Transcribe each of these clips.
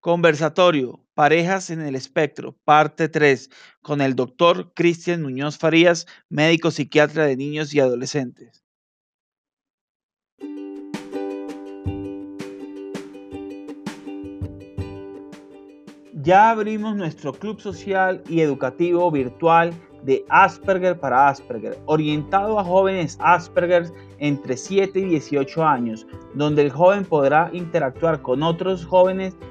Conversatorio, Parejas en el Espectro, parte 3, con el doctor Cristian Muñoz Farías, médico psiquiatra de niños y adolescentes. Ya abrimos nuestro club social y educativo virtual de Asperger para Asperger, orientado a jóvenes Asperger entre 7 y 18 años, donde el joven podrá interactuar con otros jóvenes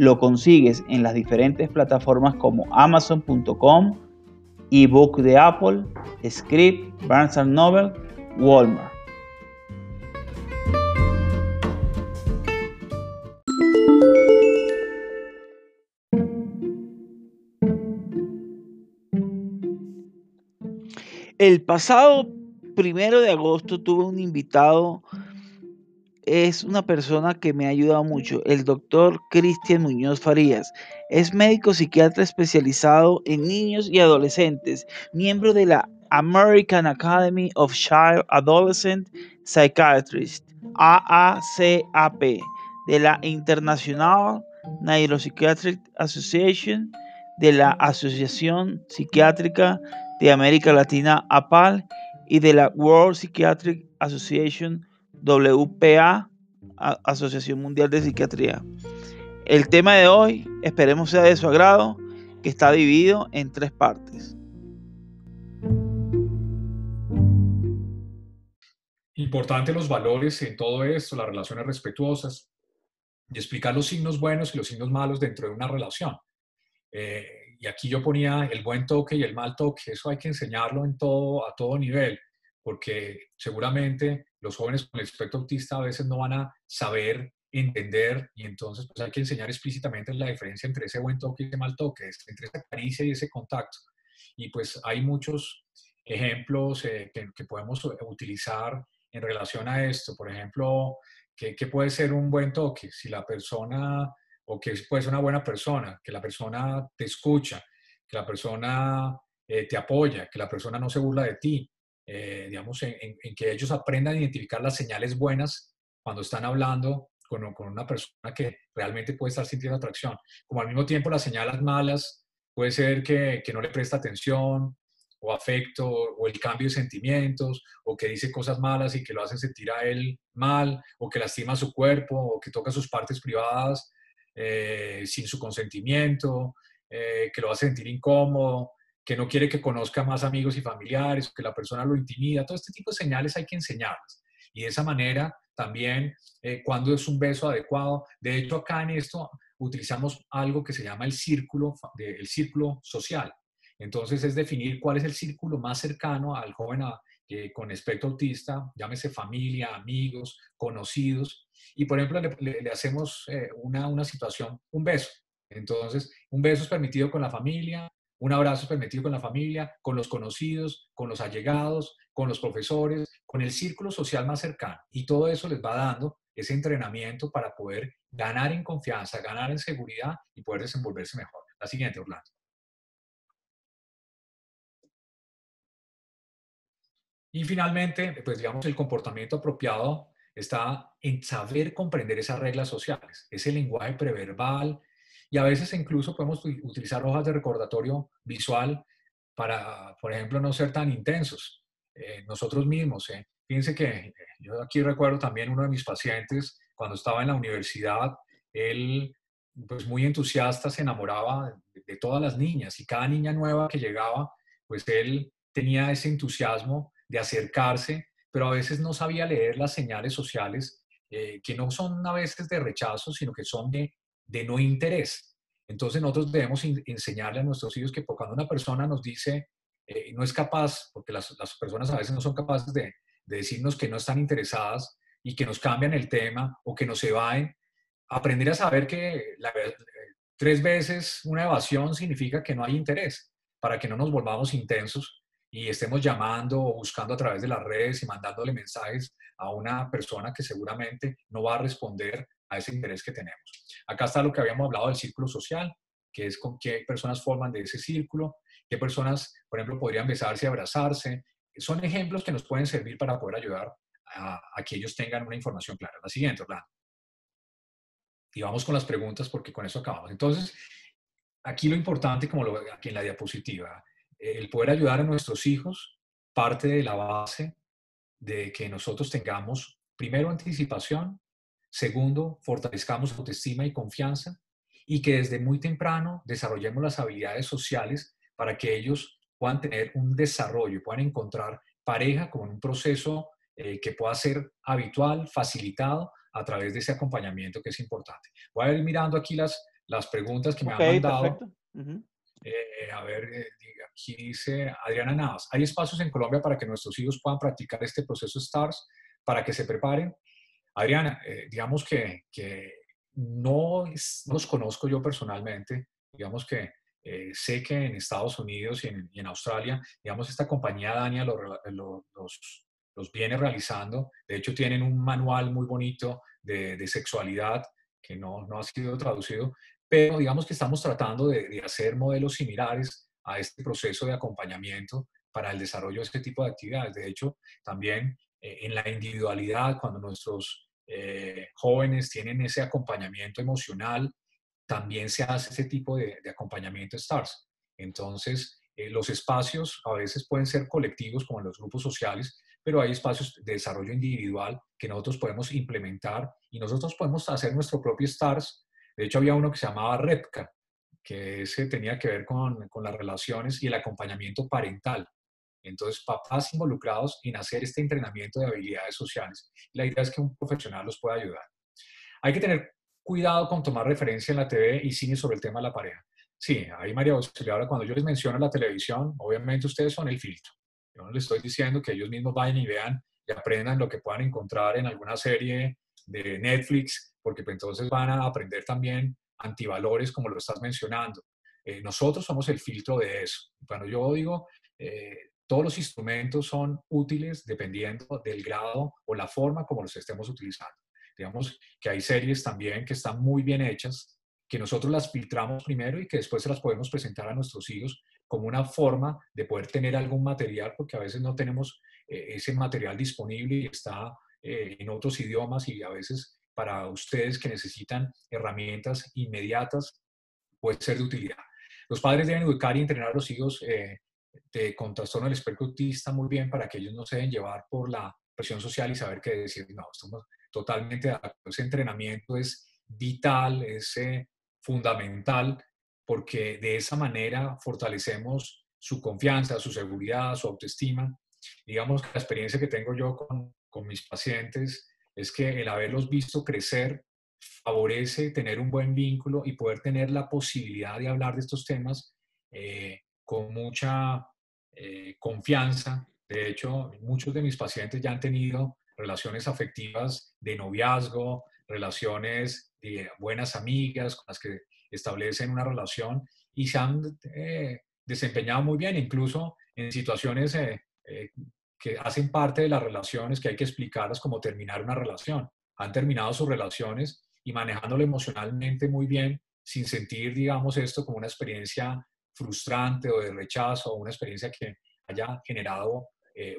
lo consigues en las diferentes plataformas como amazon.com, ebook de Apple, Script, Barnes Noble, Walmart. El pasado primero de agosto tuve un invitado es una persona que me ha ayudado mucho, el doctor Cristian Muñoz Farías. Es médico psiquiatra especializado en niños y adolescentes, miembro de la American Academy of Child Adolescent Psychiatrists, AACAP, de la International Neuropsychiatric Association, de la Asociación Psiquiátrica de América Latina, APAL, y de la World Psychiatric Association, WPA, Asociación Mundial de Psiquiatría. El tema de hoy, esperemos sea de su agrado, que está dividido en tres partes. Importante los valores en todo esto, las relaciones respetuosas y explicar los signos buenos y los signos malos dentro de una relación. Eh, y aquí yo ponía el buen toque y el mal toque, eso hay que enseñarlo en todo, a todo nivel porque seguramente los jóvenes con el espectro autista a veces no van a saber entender y entonces pues hay que enseñar explícitamente la diferencia entre ese buen toque y ese mal toque, entre esa caricia y ese contacto. Y pues hay muchos ejemplos eh, que, podemos utilizar en relación a esto. Por ejemplo, ¿qué, puede ser un buen toque? Si la persona, o que puede ser una buena persona, que la persona te escucha, que la persona eh, te apoya, que la persona no se burla de ti, eh, digamos, en, que ellos aprendan a identificar las señales buenas cuando están hablando con, una persona que realmente puede estar sintiendo atracción. Como al mismo tiempo las señales malas puede ser que, que no le presta atención o afecto o el cambio de sentimientos o que dice cosas malas y que lo hacen sentir a él mal o que lastima su cuerpo o que toca sus partes privadas eh, sin su consentimiento, eh, que lo hace sentir incómodo, que no quiere que conozca más amigos y familiares, que la persona lo intimida, todo este tipo de señales hay que enseñarlas. Y de esa manera también, eh, cuando es un beso adecuado, de hecho acá en esto utilizamos algo que se llama el círculo, el círculo social. Entonces es definir cuál es el círculo más cercano al joven con espectro autista, llámese familia, amigos, conocidos. Y por ejemplo, le, hacemos eh, una, una situación, un beso. Entonces, un beso es permitido con la familia, un abrazo permitido con la familia, con los conocidos, con los allegados, con los profesores, con el círculo social más cercano. Y todo eso les va dando ese entrenamiento para poder ganar en confianza, ganar en seguridad y poder desenvolverse mejor. La siguiente, Orlando. Y finalmente, pues digamos, el comportamiento apropiado está en saber comprender esas reglas sociales, ese lenguaje preverbal, y a veces incluso podemos utilizar hojas de recordatorio visual para, por ejemplo, no ser tan intensos. Eh, nosotros mismos, eh. fíjense que eh, yo aquí recuerdo también uno de mis pacientes, cuando estaba en la universidad, él, pues muy entusiasta, se enamoraba de, todas las niñas y cada niña nueva que llegaba, pues él tenía ese entusiasmo de acercarse, pero a veces no sabía leer las señales sociales eh, que no son a veces de rechazo, sino que son de, de no interés. Entonces nosotros debemos enseñarle a nuestros hijos que cuando una persona nos dice eh, no es capaz, porque las, las, personas a veces no son capaces de, de, decirnos que no están interesadas y que nos cambian el tema o que nos evaden, aprender a saber que tres veces una evasión significa que no hay interés, para que no nos volvamos intensos y estemos llamando o buscando a través de las redes y mandándole mensajes a una persona que seguramente no va a responder a ese interés que tenemos. Acá está lo que habíamos hablado del círculo social, que es con qué personas forman de ese círculo, qué personas, por ejemplo, podrían besarse abrazarse. Son ejemplos que nos pueden servir para poder ayudar a, que ellos tengan una información clara. La siguiente, Orlando. Y vamos con las preguntas porque con eso acabamos. Entonces, aquí lo importante, como lo aquí en la diapositiva, el poder ayudar a nuestros hijos parte de la base de que nosotros tengamos, primero, anticipación, segundo, fortalezcamos autoestima y confianza, y que desde muy temprano desarrollemos las habilidades sociales para que ellos puedan tener un desarrollo y puedan encontrar pareja como un proceso eh, que pueda ser habitual, facilitado a través de ese acompañamiento que es importante. Voy a ir mirando aquí las, las preguntas que me han mandado. Eh, a ver, eh, aquí dice Adriana Navas, ¿hay espacios en Colombia para que nuestros hijos puedan practicar este proceso STARS para que se preparen? Adriana, eh, digamos que, no, los conozco yo personalmente, digamos que sé que en Estados Unidos y en, Australia, digamos, esta compañía Dania los, los, viene realizando. De hecho, tienen un manual muy bonito de, de sexualidad que no, no, ha sido traducido, pero digamos que estamos tratando de, hacer modelos similares a este proceso de acompañamiento para el desarrollo de este tipo de actividades. De hecho, también eh, en la individualidad, cuando nuestros eh, jóvenes tienen ese acompañamiento emocional, también se hace ese tipo de, acompañamiento STARS. Entonces, eh, los espacios a veces pueden ser colectivos, como en los grupos sociales, pero hay espacios de desarrollo individual que nosotros podemos implementar y nosotros podemos hacer nuestro propio STARS de hecho, había uno que se llamaba REPCA, que ese tenía que ver con, con las relaciones y el acompañamiento parental. Entonces, papás involucrados en hacer este entrenamiento de habilidades sociales. La idea es que un profesional los pueda ayudar. Hay que tener cuidado con tomar referencia en la TV y cine sobre el tema de la pareja. Sí, ahí María Auxiliadora, cuando yo les menciono la televisión, obviamente ustedes son el filtro. Yo no les estoy diciendo que ellos mismos vayan y vean y aprendan lo que puedan encontrar en alguna serie de Netflix porque pues, entonces van a aprender también antivalores como lo estás mencionando. Eh, nosotros somos el filtro de eso. Cuando yo digo, eh, todos los instrumentos son útiles dependiendo del grado o la forma como los estemos utilizando. Digamos que hay series también que están muy bien hechas, que nosotros las filtramos primero y que después se las podemos presentar a nuestros hijos como una forma de poder tener algún material, porque a veces no tenemos eh, ese material disponible y está en otros idiomas y a veces para ustedes que necesitan herramientas inmediatas, puede ser de utilidad. Los padres deben educar y entrenar a los hijos eh, de, con trastorno del espectro autista muy bien para que ellos no se deben llevar por la presión social y saber qué decir. No, estamos totalmente de acuerdo. Ese entrenamiento es vital, es eh, fundamental, porque de esa manera fortalecemos su confianza, su seguridad, su autoestima. Digamos que la experiencia que tengo yo con, con mis pacientes es que el haberlos visto crecer favorece tener un buen vínculo y poder tener la posibilidad de hablar de estos temas eh, con mucha eh, confianza. De hecho, muchos de mis pacientes ya han tenido relaciones afectivas de noviazgo, relaciones de buenas amigas con las que establecen una relación y se han eh, desempeñado muy bien, incluso en situaciones que hacen parte de las relaciones, que hay que explicarlas como terminar una relación. Han terminado sus relaciones y manejándolo emocionalmente muy bien, sin sentir, digamos, esto como una experiencia frustrante o de rechazo o una experiencia que haya generado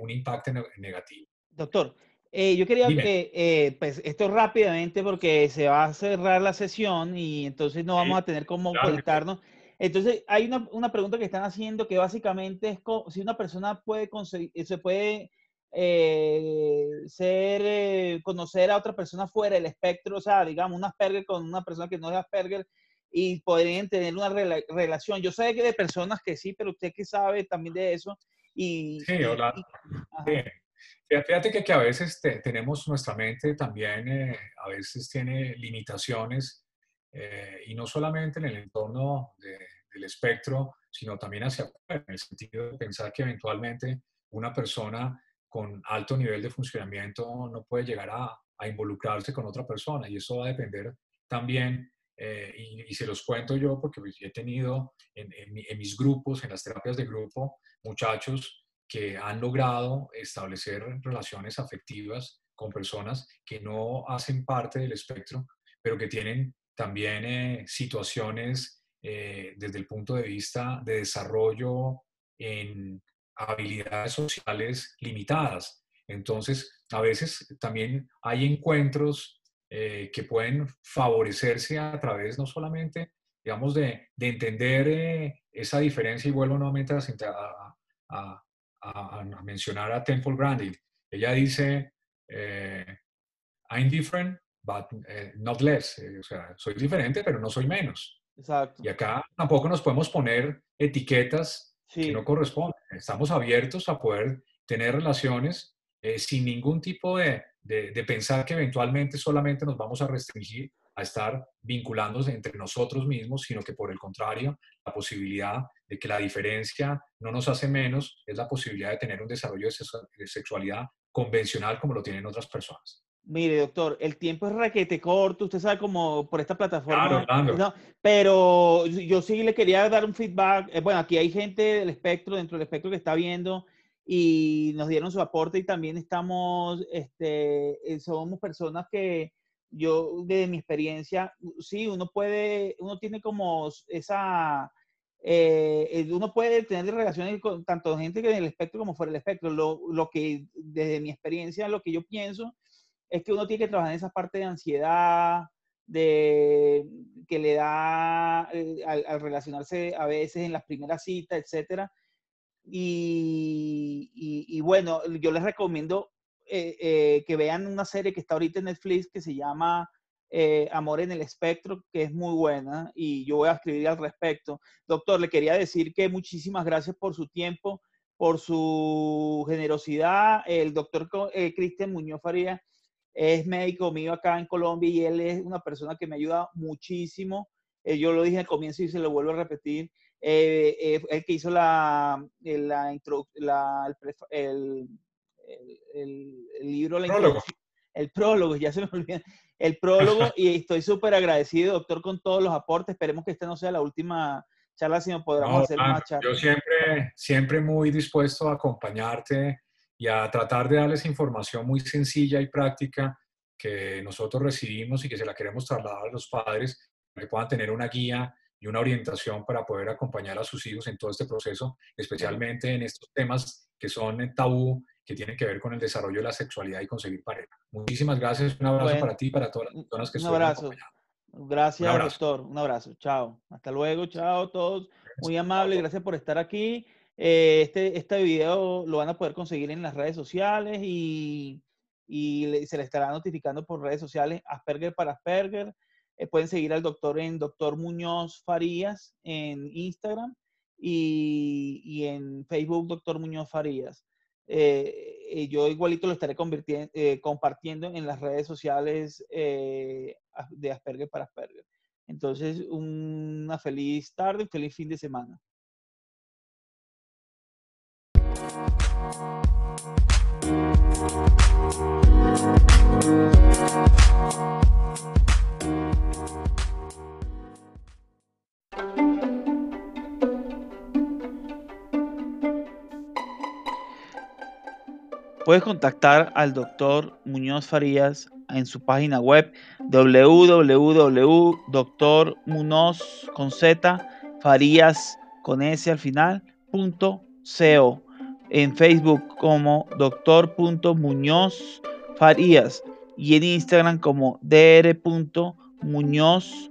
un impacto negativo. Doctor, eh, yo quería, que eh, pues esto rápidamente porque se va a cerrar la sesión y entonces no vamos a tener cómo conectarnos. Entonces, hay una, una, pregunta que están haciendo que básicamente es si una persona puede conseguir, se puede eh, ser, conocer a otra persona fuera del espectro, o sea, digamos, un Asperger con una persona que no es Asperger y podrían tener una relación. Yo sé que de personas que sí, pero usted que sabe también de eso. Y, sí, hola. Fíjate que, que, a veces tenemos nuestra mente también, eh, a veces tiene limitaciones eh, y no solamente en el entorno del espectro, sino también hacia afuera, en el sentido de pensar que eventualmente una persona con alto nivel de funcionamiento no puede llegar a, a involucrarse con otra persona y eso va a depender también, eh, y, se los cuento yo porque pues, he tenido en, en mis grupos, en las terapias de grupo, muchachos que han logrado establecer relaciones afectivas con personas que no hacen parte del espectro, pero que tienen también eh, situaciones eh, desde el punto de vista de desarrollo en habilidades sociales limitadas. Entonces, a veces también hay encuentros eh, que pueden favorecerse a través no solamente, digamos, de, de entender esa diferencia y vuelvo nuevamente a, a, a, mencionar a Temple Grandin. Ella dice, eh, I'm different, but eh, not less. Eh, o sea, soy diferente, pero no soy menos. Exacto. Y acá tampoco nos podemos poner etiquetas que no corresponden. Estamos abiertos a poder tener relaciones sin ningún tipo de, de, de, pensar que eventualmente solamente nos vamos a restringir a estar vinculándose entre nosotros mismos, sino que por el contrario, la posibilidad de que la diferencia no nos hace menos es la posibilidad de tener un desarrollo de sexualidad convencional como lo tienen otras personas. Mire, doctor, el tiempo es raquete corto, usted sabe como por esta plataforma. pero yo sí le quería dar un feedback. Eh, bueno, aquí hay gente del espectro, dentro del espectro que está viendo y nos dieron su aporte y también estamos, este, eh, somos personas que yo, desde mi experiencia, sí, uno puede, uno tiene como esa, eh, uno puede tener relaciones con tanto gente que en el espectro como fuera del espectro. Lo, lo, que, desde mi experiencia, lo que yo pienso es que uno tiene que trabajar en esa parte de ansiedad, de que le da eh, al, relacionarse a veces en las primeras citas, etcétera. Y, bueno, yo les recomiendo eh, que vean una serie que está ahorita en Netflix que se llama eh, Amor en el Espectro, que es muy buena y yo voy a escribir al respecto. Doctor, le quería decir que muchísimas gracias por su tiempo, por su generosidad. El doctor eh, Cristian Muñoz Faría es médico mío acá en Colombia y él es una persona que me ayuda muchísimo. Eh, yo lo dije al comienzo y se lo vuelvo a repetir. El que hizo la, la, el, el, libro, la introducción el prólogo, ya se me olvidó, el prólogo y estoy súper agradecido, doctor, con todos los aportes. Esperemos que esta no sea la última charla, sino podamos hacer más charlas. Yo siempre, siempre muy dispuesto a acompañarte y a tratar de darles información muy sencilla y práctica que nosotros recibimos y que se la queremos trasladar a los padres, que puedan tener una guía y una orientación para poder acompañar a sus hijos en todo este proceso, especialmente en estos temas que son tabú que tiene que ver con el desarrollo de la sexualidad y conseguir pareja. Muchísimas gracias, un abrazo para ti y para todas las personas que Un abrazo. Gracias, doctor. Un abrazo. Chao. Hasta luego. Chao a todos. Muy amable. Gracias por estar aquí. Eh, este, este video lo van a poder conseguir en las redes sociales y, y se le estará notificando por redes sociales Asperger para Asperger. Eh, pueden seguir al doctor en Doctor Muñoz Farías en Instagram y, en Facebook Doctor Muñoz Farías. Eh, eh, yo igualito lo estaré compartiendo en las redes sociales de Asperger para Asperger. Entonces, una feliz tarde, un feliz fin de semana. Puedes contactar al doctor Muñoz Farías en su página web www.doctormunoz al en Facebook como doctor.muñoz Farías y en Instagram como dr.muñoz.